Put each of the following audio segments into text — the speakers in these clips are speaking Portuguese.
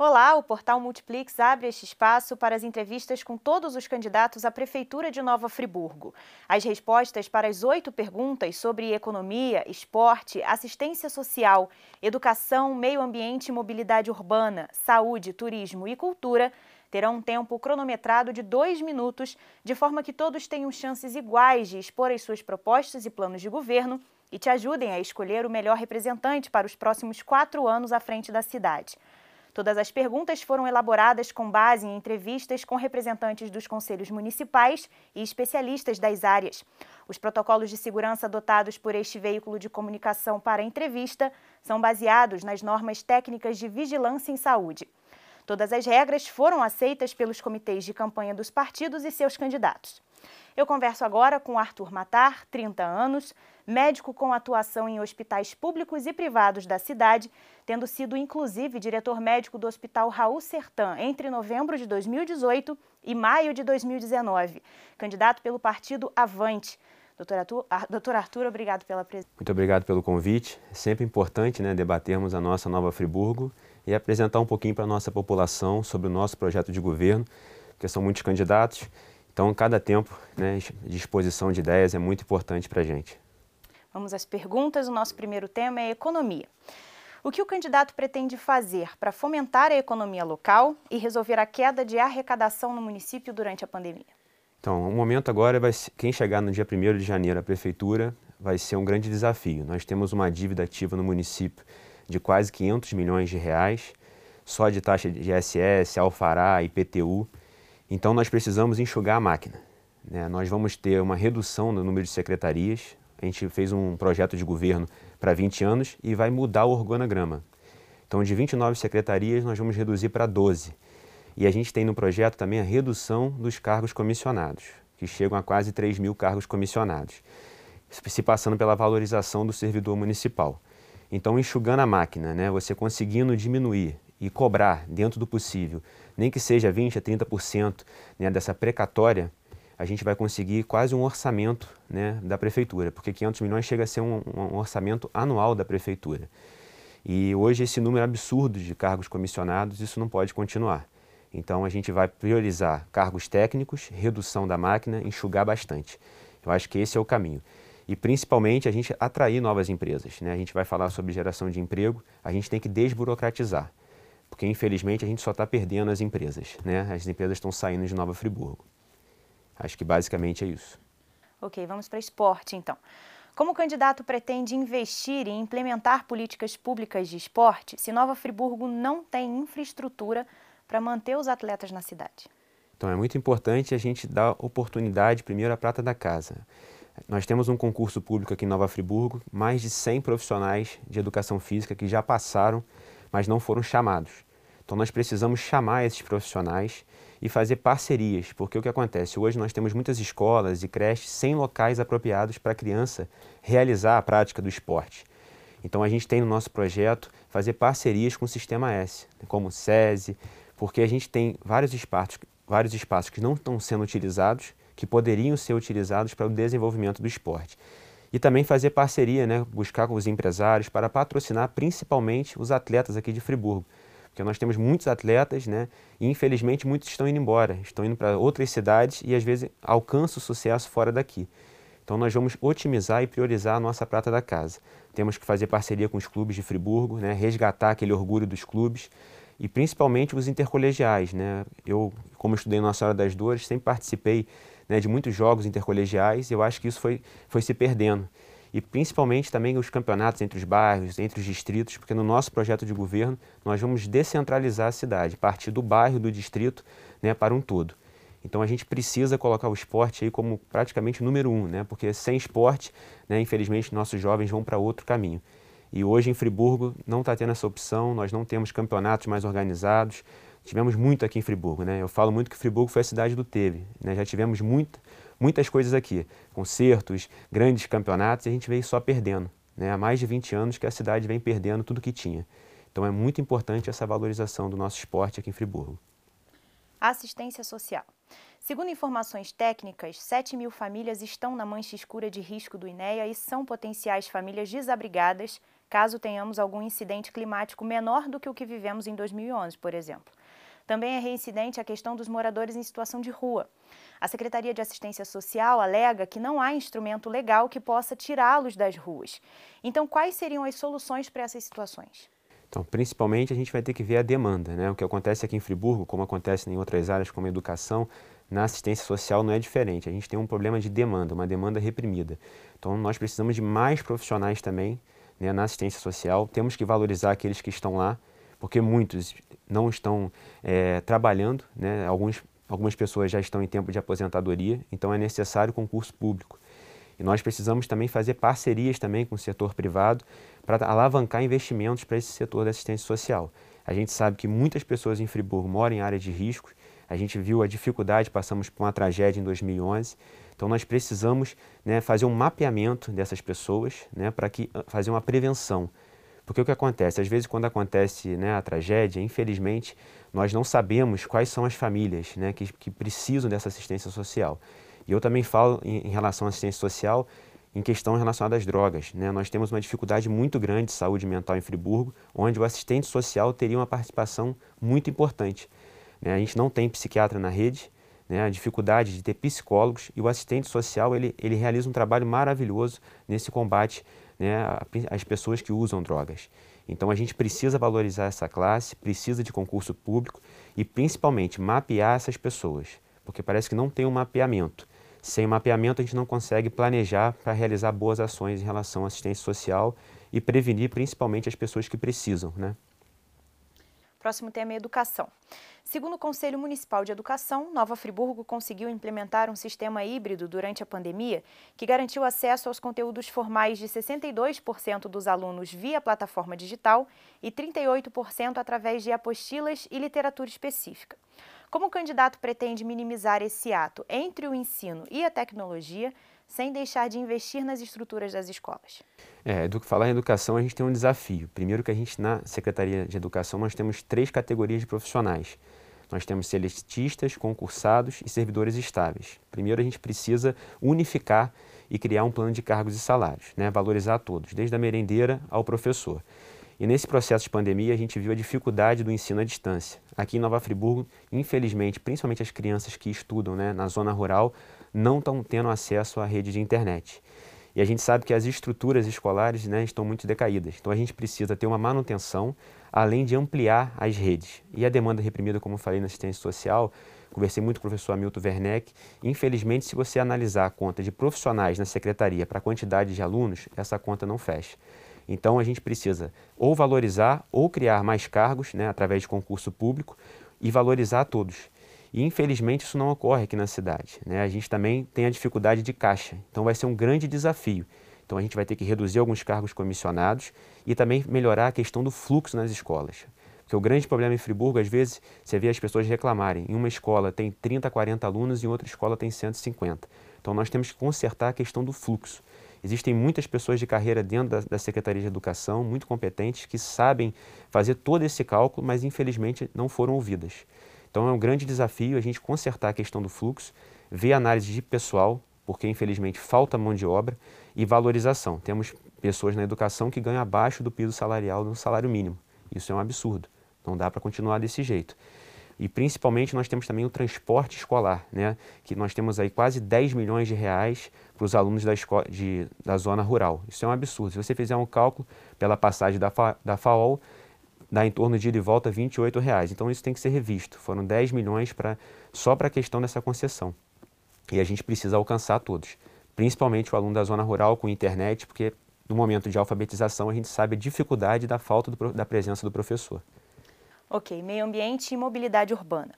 Olá, o portal Multiplix abre este espaço para as entrevistas com todos os candidatos à Prefeitura de Nova Friburgo. As respostas para as oito perguntas sobre economia, esporte, assistência social, educação, meio ambiente e mobilidade urbana, saúde, turismo e cultura terão um tempo cronometrado de dois minutos, de forma que todos tenham chances iguais de expor as suas propostas e planos de governo e te ajudem a escolher o melhor representante para os próximos quatro anos à frente da cidade. Todas as perguntas foram elaboradas com base em entrevistas com representantes dos conselhos municipais e especialistas das áreas. Os protocolos de segurança adotados por este veículo de comunicação para a entrevista são baseados nas normas técnicas de vigilância em saúde. Todas as regras foram aceitas pelos comitês de campanha dos partidos e seus candidatos. Eu converso agora com Arthur Matar, 30 anos, médico com atuação em hospitais públicos e privados da cidade, tendo sido inclusive diretor médico do Hospital Raul Sertã entre novembro de 2018 e maio de 2019. Candidato pelo partido Avante. Doutor Arthur, doutor Arthur, obrigado pela presença. Muito obrigado pelo convite. É sempre importante né, debatermos a nossa Nova Friburgo e apresentar um pouquinho para a nossa população sobre o nosso projeto de governo, porque são muitos candidatos então, cada tempo né, de exposição de ideias é muito importante para a gente. Vamos às perguntas. O nosso primeiro tema é economia. O que o candidato pretende fazer para fomentar a economia local e resolver a queda de arrecadação no município durante a pandemia? Então, o momento agora vai quem chegar no dia 1 de janeiro à prefeitura vai ser um grande desafio. Nós temos uma dívida ativa no município de quase 500 milhões de reais, só de taxa de ISS, Alfará, IPTU. Então nós precisamos enxugar a máquina. Né? Nós vamos ter uma redução no número de secretarias. A gente fez um projeto de governo para 20 anos e vai mudar o organograma. Então de 29 secretarias nós vamos reduzir para 12. E a gente tem no projeto também a redução dos cargos comissionados, que chegam a quase 3 mil cargos comissionados, se passando pela valorização do servidor municipal. Então, enxugando a máquina, né, você conseguindo diminuir e cobrar dentro do possível, nem que seja 20% a 30% né, dessa precatória, a gente vai conseguir quase um orçamento né, da prefeitura, porque 500 milhões chega a ser um, um orçamento anual da prefeitura. E hoje esse número absurdo de cargos comissionados, isso não pode continuar. Então a gente vai priorizar cargos técnicos, redução da máquina, enxugar bastante. Eu acho que esse é o caminho. E principalmente a gente atrair novas empresas. Né? A gente vai falar sobre geração de emprego, a gente tem que desburocratizar porque infelizmente a gente só está perdendo as empresas, né? As empresas estão saindo de Nova Friburgo. Acho que basicamente é isso. Ok, vamos para esporte então. Como o candidato pretende investir e implementar políticas públicas de esporte se Nova Friburgo não tem infraestrutura para manter os atletas na cidade? Então é muito importante a gente dar oportunidade primeiro à prata da casa. Nós temos um concurso público aqui em Nova Friburgo, mais de 100 profissionais de educação física que já passaram mas não foram chamados. Então nós precisamos chamar esses profissionais e fazer parcerias, porque o que acontece? Hoje nós temos muitas escolas e creches sem locais apropriados para a criança realizar a prática do esporte. Então a gente tem no nosso projeto fazer parcerias com o Sistema S, como o SESI, porque a gente tem vários espaços, vários espaços que não estão sendo utilizados, que poderiam ser utilizados para o desenvolvimento do esporte e também fazer parceria, né, buscar com os empresários para patrocinar principalmente os atletas aqui de Friburgo. Porque nós temos muitos atletas, né, e infelizmente muitos estão indo embora, estão indo para outras cidades e às vezes alcançam o sucesso fora daqui. Então nós vamos otimizar e priorizar a nossa prata da casa. Temos que fazer parceria com os clubes de Friburgo, né, resgatar aquele orgulho dos clubes e principalmente os intercolegiais. Né? Eu, como estudei Nossa Senhora das Dores, sempre participei né, de muitos jogos intercolegiais, e eu acho que isso foi, foi se perdendo. E principalmente também os campeonatos entre os bairros, entre os distritos, porque no nosso projeto de governo nós vamos descentralizar a cidade, partir do bairro, do distrito, né, para um todo. Então a gente precisa colocar o esporte aí como praticamente número um, né, porque sem esporte, né, infelizmente, nossos jovens vão para outro caminho. E hoje em Friburgo não está tendo essa opção, nós não temos campeonatos mais organizados, tivemos muito aqui em Friburgo, né? Eu falo muito que Friburgo foi a cidade do teve, né? Já tivemos muito, muitas coisas aqui, concertos, grandes campeonatos, e a gente veio só perdendo, né? Há mais de 20 anos que a cidade vem perdendo tudo que tinha. Então é muito importante essa valorização do nosso esporte aqui em Friburgo. Assistência social. Segundo informações técnicas, 7 mil famílias estão na mancha escura de risco do INEA e são potenciais famílias desabrigadas caso tenhamos algum incidente climático menor do que o que vivemos em 2011, por exemplo. Também é reincidente a questão dos moradores em situação de rua. A Secretaria de Assistência Social alega que não há instrumento legal que possa tirá-los das ruas. Então, quais seriam as soluções para essas situações? Então, principalmente, a gente vai ter que ver a demanda. Né? O que acontece aqui em Friburgo, como acontece em outras áreas como educação, na assistência social não é diferente. A gente tem um problema de demanda, uma demanda reprimida. Então, nós precisamos de mais profissionais também né, na assistência social. Temos que valorizar aqueles que estão lá, porque muitos não estão é, trabalhando, né? Alguns, algumas pessoas já estão em tempo de aposentadoria, então é necessário concurso público. E nós precisamos também fazer parcerias também com o setor privado para alavancar investimentos para esse setor da assistência social. A gente sabe que muitas pessoas em Friburgo moram em áreas de risco. A gente viu a dificuldade, passamos por uma tragédia em 2011. Então nós precisamos né, fazer um mapeamento dessas pessoas né, para que ah, fazer uma prevenção. Porque o que acontece? Às vezes quando acontece né, a tragédia, infelizmente, nós não sabemos quais são as famílias né, que, que precisam dessa assistência social. E eu também falo em, em relação à assistência social em questão relacionada às drogas. Né? Nós temos uma dificuldade muito grande de saúde mental em Friburgo, onde o assistente social teria uma participação muito importante. Né? A gente não tem psiquiatra na rede, né? a dificuldade de ter psicólogos e o assistente social ele, ele realiza um trabalho maravilhoso nesse combate né, às pessoas que usam drogas. Então a gente precisa valorizar essa classe, precisa de concurso público e principalmente mapear essas pessoas, porque parece que não tem um mapeamento. Sem mapeamento, a gente não consegue planejar para realizar boas ações em relação à assistência social e prevenir principalmente as pessoas que precisam. Né? Próximo tema é educação. Segundo o Conselho Municipal de Educação, Nova Friburgo conseguiu implementar um sistema híbrido durante a pandemia que garantiu acesso aos conteúdos formais de 62% dos alunos via plataforma digital e 38% através de apostilas e literatura específica. Como o candidato pretende minimizar esse ato entre o ensino e a tecnologia, sem deixar de investir nas estruturas das escolas? É, do falar em educação, a gente tem um desafio. Primeiro que a gente, na Secretaria de Educação, nós temos três categorias de profissionais. Nós temos celestistas, concursados e servidores estáveis. Primeiro, a gente precisa unificar e criar um plano de cargos e salários, né? valorizar todos, desde a merendeira ao professor. E nesse processo de pandemia, a gente viu a dificuldade do ensino à distância. Aqui em Nova Friburgo, infelizmente, principalmente as crianças que estudam né, na zona rural, não estão tendo acesso à rede de internet. E a gente sabe que as estruturas escolares né, estão muito decaídas. Então a gente precisa ter uma manutenção, além de ampliar as redes. E a demanda reprimida, como eu falei na assistência social, conversei muito com o professor Hamilton Werneck. Infelizmente, se você analisar a conta de profissionais na secretaria para a quantidade de alunos, essa conta não fecha. Então a gente precisa ou valorizar ou criar mais cargos né, através de concurso público e valorizar todos. E infelizmente isso não ocorre aqui na cidade. Né? A gente também tem a dificuldade de caixa, então vai ser um grande desafio. Então a gente vai ter que reduzir alguns cargos comissionados e também melhorar a questão do fluxo nas escolas. Porque o grande problema em Friburgo, às vezes, você vê as pessoas reclamarem. Em uma escola tem 30, 40 alunos e em outra escola tem 150. Então nós temos que consertar a questão do fluxo. Existem muitas pessoas de carreira dentro da, da, Secretaria de Educação, muito competentes, que sabem fazer todo esse cálculo, mas infelizmente não foram ouvidas. Então é um grande desafio a gente consertar a questão do fluxo, ver análise de pessoal, porque infelizmente falta mão de obra, e valorização. Temos pessoas na educação que ganham abaixo do piso salarial do salário mínimo. Isso é um absurdo. Não dá para continuar desse jeito. E principalmente nós temos também o transporte escolar, né? que nós temos aí quase 10 milhões de reais para os alunos da, escola, de, da zona rural. Isso é um absurdo. Se você fizer um cálculo pela passagem da, Fa, da FAOL, dá em torno de ida e volta 28 reais. Então isso tem que ser revisto. Foram 10 milhões pra, só para a questão dessa concessão. E a gente precisa alcançar todos, principalmente o aluno da zona rural com internet, porque no momento de alfabetização a gente sabe a dificuldade da falta do, da presença do professor. Ok, meio ambiente e mobilidade urbana.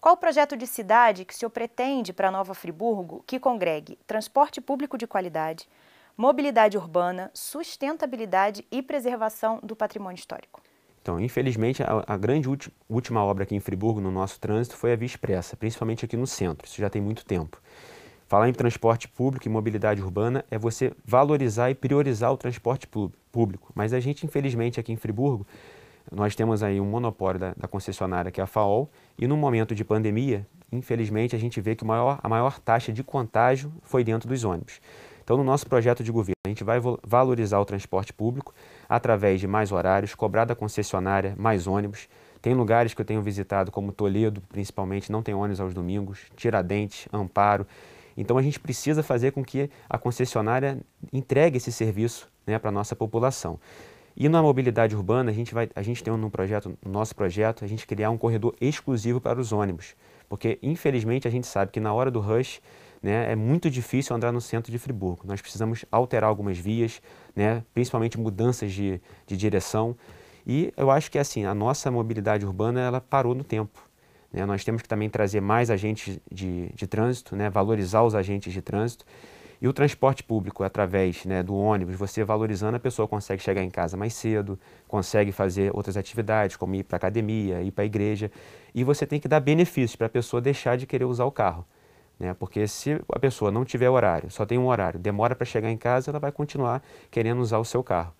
Qual o projeto de cidade que o senhor pretende para Nova Friburgo que congregue transporte público de qualidade, mobilidade urbana, sustentabilidade e preservação do patrimônio histórico? Infelizmente, a, a grande última obra aqui em Friburgo, no nosso trânsito, foi a Via Expressa, principalmente aqui no centro. Isso já tem muito tempo. Falar em transporte público e mobilidade urbana é você valorizar e priorizar o transporte público. Mas a gente, infelizmente, aqui em Friburgo, nós temos aí um monopólio da, da concessionária que é a FAOL e no momento de pandemia, infelizmente, a gente vê que maior, a maior taxa de contágio foi dentro dos ônibus. Então, no nosso projeto de governo, a gente vai valorizar o transporte público através de mais horários, cobrar da concessionária mais ônibus. Tem lugares que eu tenho visitado, como Toledo, principalmente, não tem ônibus aos domingos, Tiradentes, Amparo. Então, a gente precisa fazer com que a concessionária entregue esse serviço né, para a nossa população. E na mobilidade urbana, a gente, vai, a gente tem no projeto, no nosso projeto, a gente criar um corredor exclusivo para os ônibus. Porque, infelizmente, a gente sabe que na hora do rush, né, é muito difícil andar no centro de Friburgo. Nós precisamos alterar algumas vias, né, principalmente mudanças de, de direção. E eu acho que assim, a nossa mobilidade urbana ela parou no tempo. Né? Nós temos que também trazer mais agentes de, de trânsito, né, valorizar os agentes de trânsito. E o transporte público, através né, do ônibus, você valorizando, a pessoa consegue chegar em casa mais cedo, consegue fazer outras atividades, como ir para a academia, ir para a igreja. E você tem que dar benefícios para a pessoa deixar de querer usar o carro. Né? Porque se a pessoa não tiver horário, só tem um horário, demora para chegar em casa, ela vai continuar querendo usar o seu carro.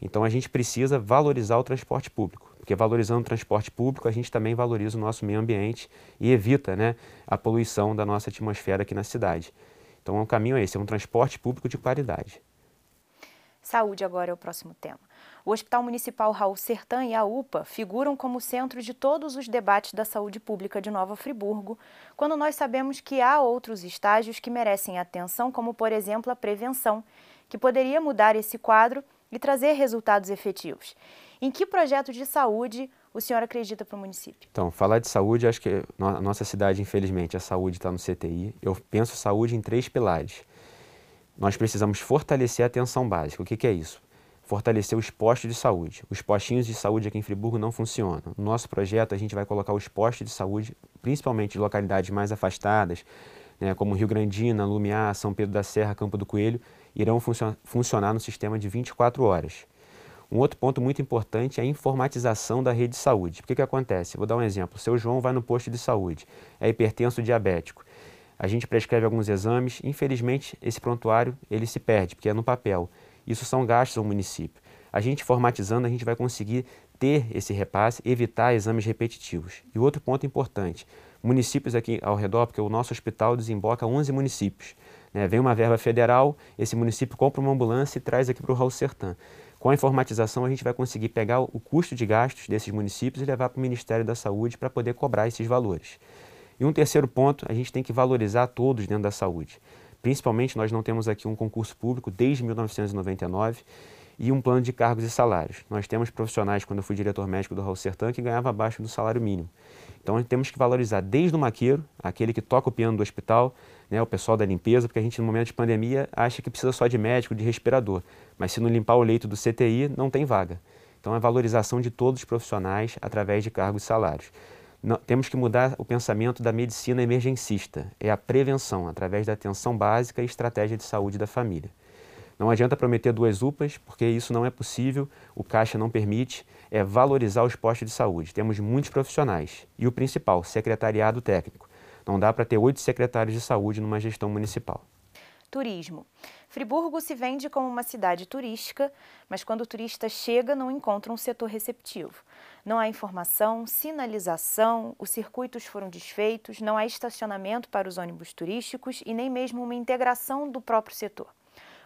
Então a gente precisa valorizar o transporte público, porque valorizando o transporte público, a gente também valoriza o nosso meio ambiente e evita né, a poluição da nossa atmosfera aqui na cidade. Então o caminho é esse, é um transporte público de qualidade. Saúde agora é o próximo tema. O Hospital Municipal Raul Sertã e a UPA figuram como centro de todos os debates da saúde pública de Nova Friburgo, quando nós sabemos que há outros estágios que merecem atenção, como, por exemplo, a prevenção, que poderia mudar esse quadro e trazer resultados efetivos. Em que projeto de saúde o senhor acredita para o município? Então, falar de saúde, acho que a nossa cidade, infelizmente, a saúde está no CTI. Eu penso saúde em três pilares. Nós precisamos fortalecer a atenção básica. O que, que é isso? fortalecer os postos de saúde. Os postinhos de saúde aqui em Friburgo não funcionam. No nosso projeto, a gente vai colocar os postos de saúde, principalmente de localidades mais afastadas, né, como Rio Grandina, Lumiar, São Pedro da Serra, Campo do Coelho, irão funcio funcionar no sistema de 24 horas. Um outro ponto muito importante é a informatização da rede de saúde. O que, que acontece? Vou dar um exemplo. O seu João vai no posto de saúde, é hipertenso diabético. A gente prescreve alguns exames, infelizmente esse prontuário ele se perde, porque é no papel. Isso são gastos ao município. A gente formatizando, a gente vai conseguir ter esse repasse, evitar exames repetitivos. E outro ponto importante, municípios aqui ao redor, porque o nosso hospital desemboca 11 municípios. Né? Vem uma verba federal, esse município compra uma ambulância e traz aqui para o Raul Sertã. Com a informatização, a gente vai conseguir pegar o custo de gastos desses municípios e levar para o Ministério da Saúde para poder cobrar esses valores. E um terceiro ponto, a gente tem que valorizar todos dentro da saúde. Principalmente, nós não temos aqui um concurso público desde 1999 e um plano de cargos e salários. Nós temos profissionais, quando eu fui diretor médico do Raul Sertã, que ganhava abaixo do salário mínimo. Então, temos que valorizar desde o maqueiro, aquele que toca o piano do hospital, né, o pessoal da limpeza, porque a gente, no momento de pandemia, acha que precisa só de médico, de respirador. Mas se não limpar o leito do CTI, não tem vaga. Então, é valorização de todos os profissionais através de cargos e salários. Não, temos que mudar o pensamento da medicina emergencista. É a prevenção, através da atenção básica e estratégia de saúde da família. Não adianta prometer duas UPAs, porque isso não é possível, o Caixa não permite, é valorizar os postos de saúde. Temos muitos profissionais. E o principal, secretariado técnico. Não dá para ter oito secretários de saúde numa gestão municipal. Turismo. Friburgo se vende como uma cidade turística, mas quando o turista chega, não encontra um setor receptivo. Não há informação, sinalização, os circuitos foram desfeitos, não há estacionamento para os ônibus turísticos e nem mesmo uma integração do próprio setor.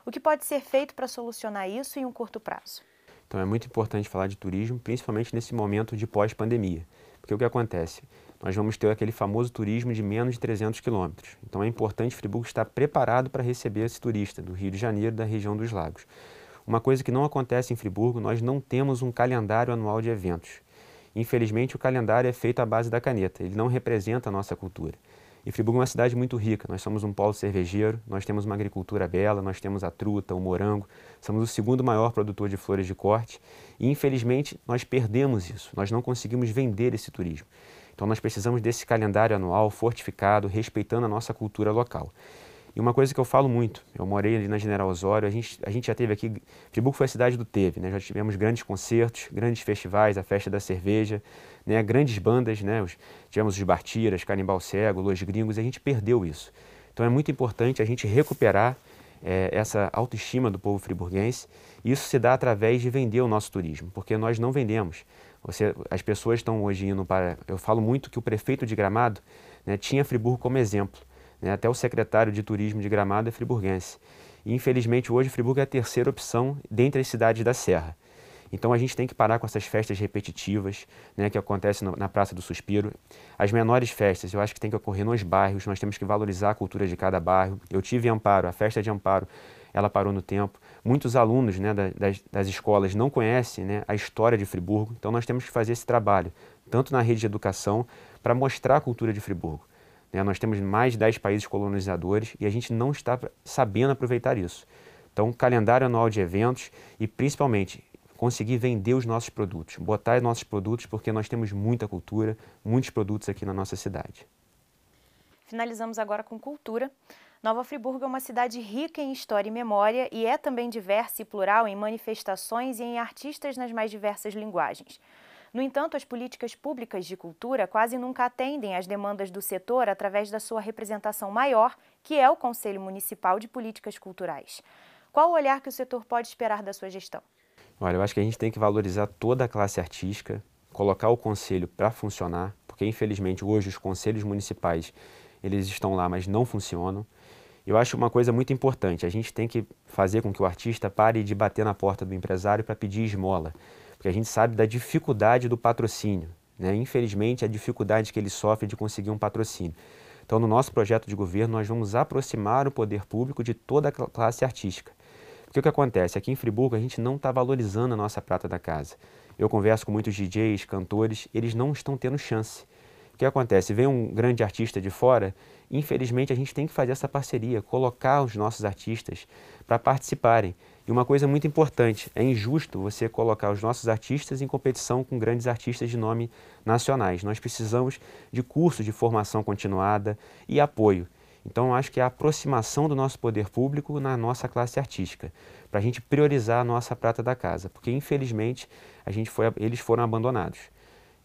O que pode ser feito para solucionar isso em um curto prazo? Então é muito importante falar de turismo, principalmente nesse momento de pós-pandemia. Porque o que acontece? Nós vamos ter aquele famoso turismo de menos de 300 quilômetros. Então é importante Friburgo estar preparado para receber esse turista do Rio de Janeiro, da região dos lagos. Uma coisa que não acontece em Friburgo, nós não temos um calendário anual de eventos. Infelizmente, o calendário é feito à base da caneta, ele não representa a nossa cultura. E Friburgo é uma cidade muito rica, nós somos um polo cervejeiro, nós temos uma agricultura bela, nós temos a truta, o morango, somos o segundo maior produtor de flores de corte e infelizmente nós perdemos isso, nós não conseguimos vender esse turismo. Então nós precisamos desse calendário anual fortificado, respeitando a nossa cultura local. E uma coisa que eu falo muito, eu morei ali na General Osório, a gente, a gente já teve aqui, Friburgo foi a cidade do teve, né? já tivemos grandes concertos, grandes festivais, a Festa da Cerveja, né? grandes bandas, né? Os, tivemos os Bartiras, Canibal Cego, Los Gringos, e a gente perdeu isso. Então é muito importante a gente recuperar é, essa autoestima do povo friburguense. E isso se dá através de vender o nosso turismo, porque nós não vendemos. Você, as pessoas estão hoje indo para. Eu falo muito que o prefeito de Gramado né, tinha Friburgo como exemplo. Né, até o secretário de turismo de Gramado é friburguense. E, infelizmente, hoje Friburgo é a terceira opção dentre as cidades da Serra. Então a gente tem que parar com essas festas repetitivas né, que acontecem na Praça do Suspiro. As menores festas, eu acho que tem que ocorrer nos bairros, nós temos que valorizar a cultura de cada bairro. Eu tive Amparo, a festa de Amparo, ela parou no tempo. Muitos alunos né, das, das escolas não conhecem né, a história de Friburgo, então nós temos que fazer esse trabalho, tanto na rede de educação, para mostrar a cultura de Friburgo. Né, nós temos mais de 10 países colonizadores e a gente não está sabendo aproveitar isso. Então, calendário anual de eventos e, principalmente, conseguir vender os nossos produtos, botar nossos produtos, porque nós temos muita cultura, muitos produtos aqui na nossa cidade. Finalizamos agora com cultura. Nova Friburgo é uma cidade rica em história e memória e é também diversa e plural em manifestações e em artistas nas mais diversas linguagens. No entanto, as políticas públicas de cultura quase nunca atendem às demandas do setor através da sua representação maior, que é o Conselho Municipal de Políticas Culturais. Qual o olhar que o setor pode esperar da sua gestão? Olha, eu acho que a gente tem que valorizar toda a classe artística, colocar o conselho para funcionar, porque infelizmente hoje os conselhos municipais eles estão lá, mas não funcionam. Eu acho uma coisa muito importante, a gente tem que fazer com que o artista pare de bater na porta do empresário para pedir esmola, porque a gente sabe da dificuldade do patrocínio, né? infelizmente a dificuldade que ele sofre de conseguir um patrocínio. Então, no nosso projeto de governo, nós vamos aproximar o poder público de toda a classe artística. Porque o que acontece? Aqui em Friburgo, a gente não está valorizando a nossa prata da casa. Eu converso com muitos DJs, cantores, eles não estão tendo chance. O que acontece? Vem um grande artista de fora, infelizmente a gente tem que fazer essa parceria, colocar os nossos artistas para participarem. E uma coisa muito importante, é injusto você colocar os nossos artistas em competição com grandes artistas de nome nacionais. Nós precisamos de cursos de formação continuada e apoio. Então, acho que é a aproximação do nosso poder público na nossa classe artística, para a gente priorizar a nossa prata da casa, porque infelizmente a gente foi, eles foram abandonados.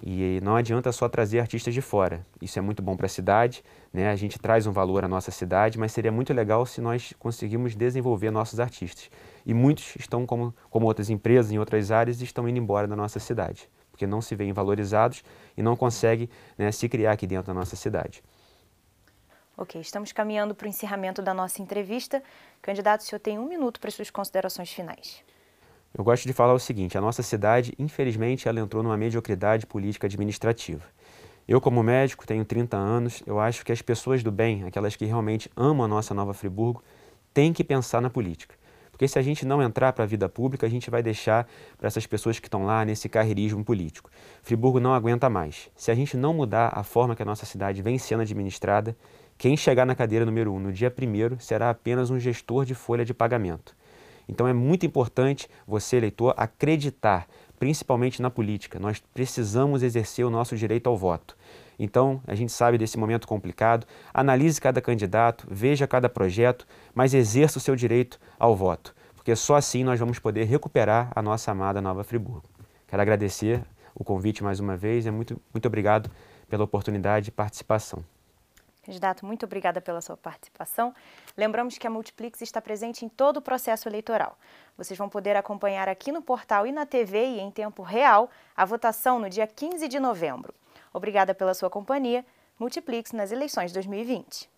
E não adianta só trazer artistas de fora. Isso é muito bom para a cidade, né? a gente traz um valor à nossa cidade, mas seria muito legal se nós conseguirmos desenvolver nossos artistas. E muitos estão, como, como outras empresas em outras áreas, estão indo embora da nossa cidade, porque não se veem valorizados e não conseguem né, se criar aqui dentro da nossa cidade. Ok, estamos caminhando para o encerramento da nossa entrevista. Candidato, o senhor tem um minuto para suas considerações finais. Eu gosto de falar o seguinte: a nossa cidade, infelizmente, ela entrou numa mediocridade política administrativa. Eu, como médico, tenho 30 anos, eu acho que as pessoas do bem, aquelas que realmente amam a nossa Nova Friburgo, têm que pensar na política. Porque se a gente não entrar para a vida pública, a gente vai deixar para essas pessoas que estão lá nesse carreirismo político. Friburgo não aguenta mais. Se a gente não mudar a forma que a nossa cidade vem sendo administrada, quem chegar na cadeira número 1 um, no dia primeiro será apenas um gestor de folha de pagamento. Então é muito importante você, eleitor, acreditar, principalmente na política. Nós precisamos exercer o nosso direito ao voto. Então, a gente sabe desse momento complicado, analise cada candidato, veja cada projeto, mas exerça o seu direito ao voto, porque só assim nós vamos poder recuperar a nossa amada Nova Friburgo. Quero agradecer o convite mais uma vez e muito, muito obrigado pela oportunidade de participação. Candidato, muito obrigada pela sua participação. Lembramos que a Multiplix está presente em todo o processo eleitoral. Vocês vão poder acompanhar aqui no portal e na TV e em tempo real a votação no dia 15 de novembro. Obrigada pela sua companhia. Multiplix nas eleições 2020.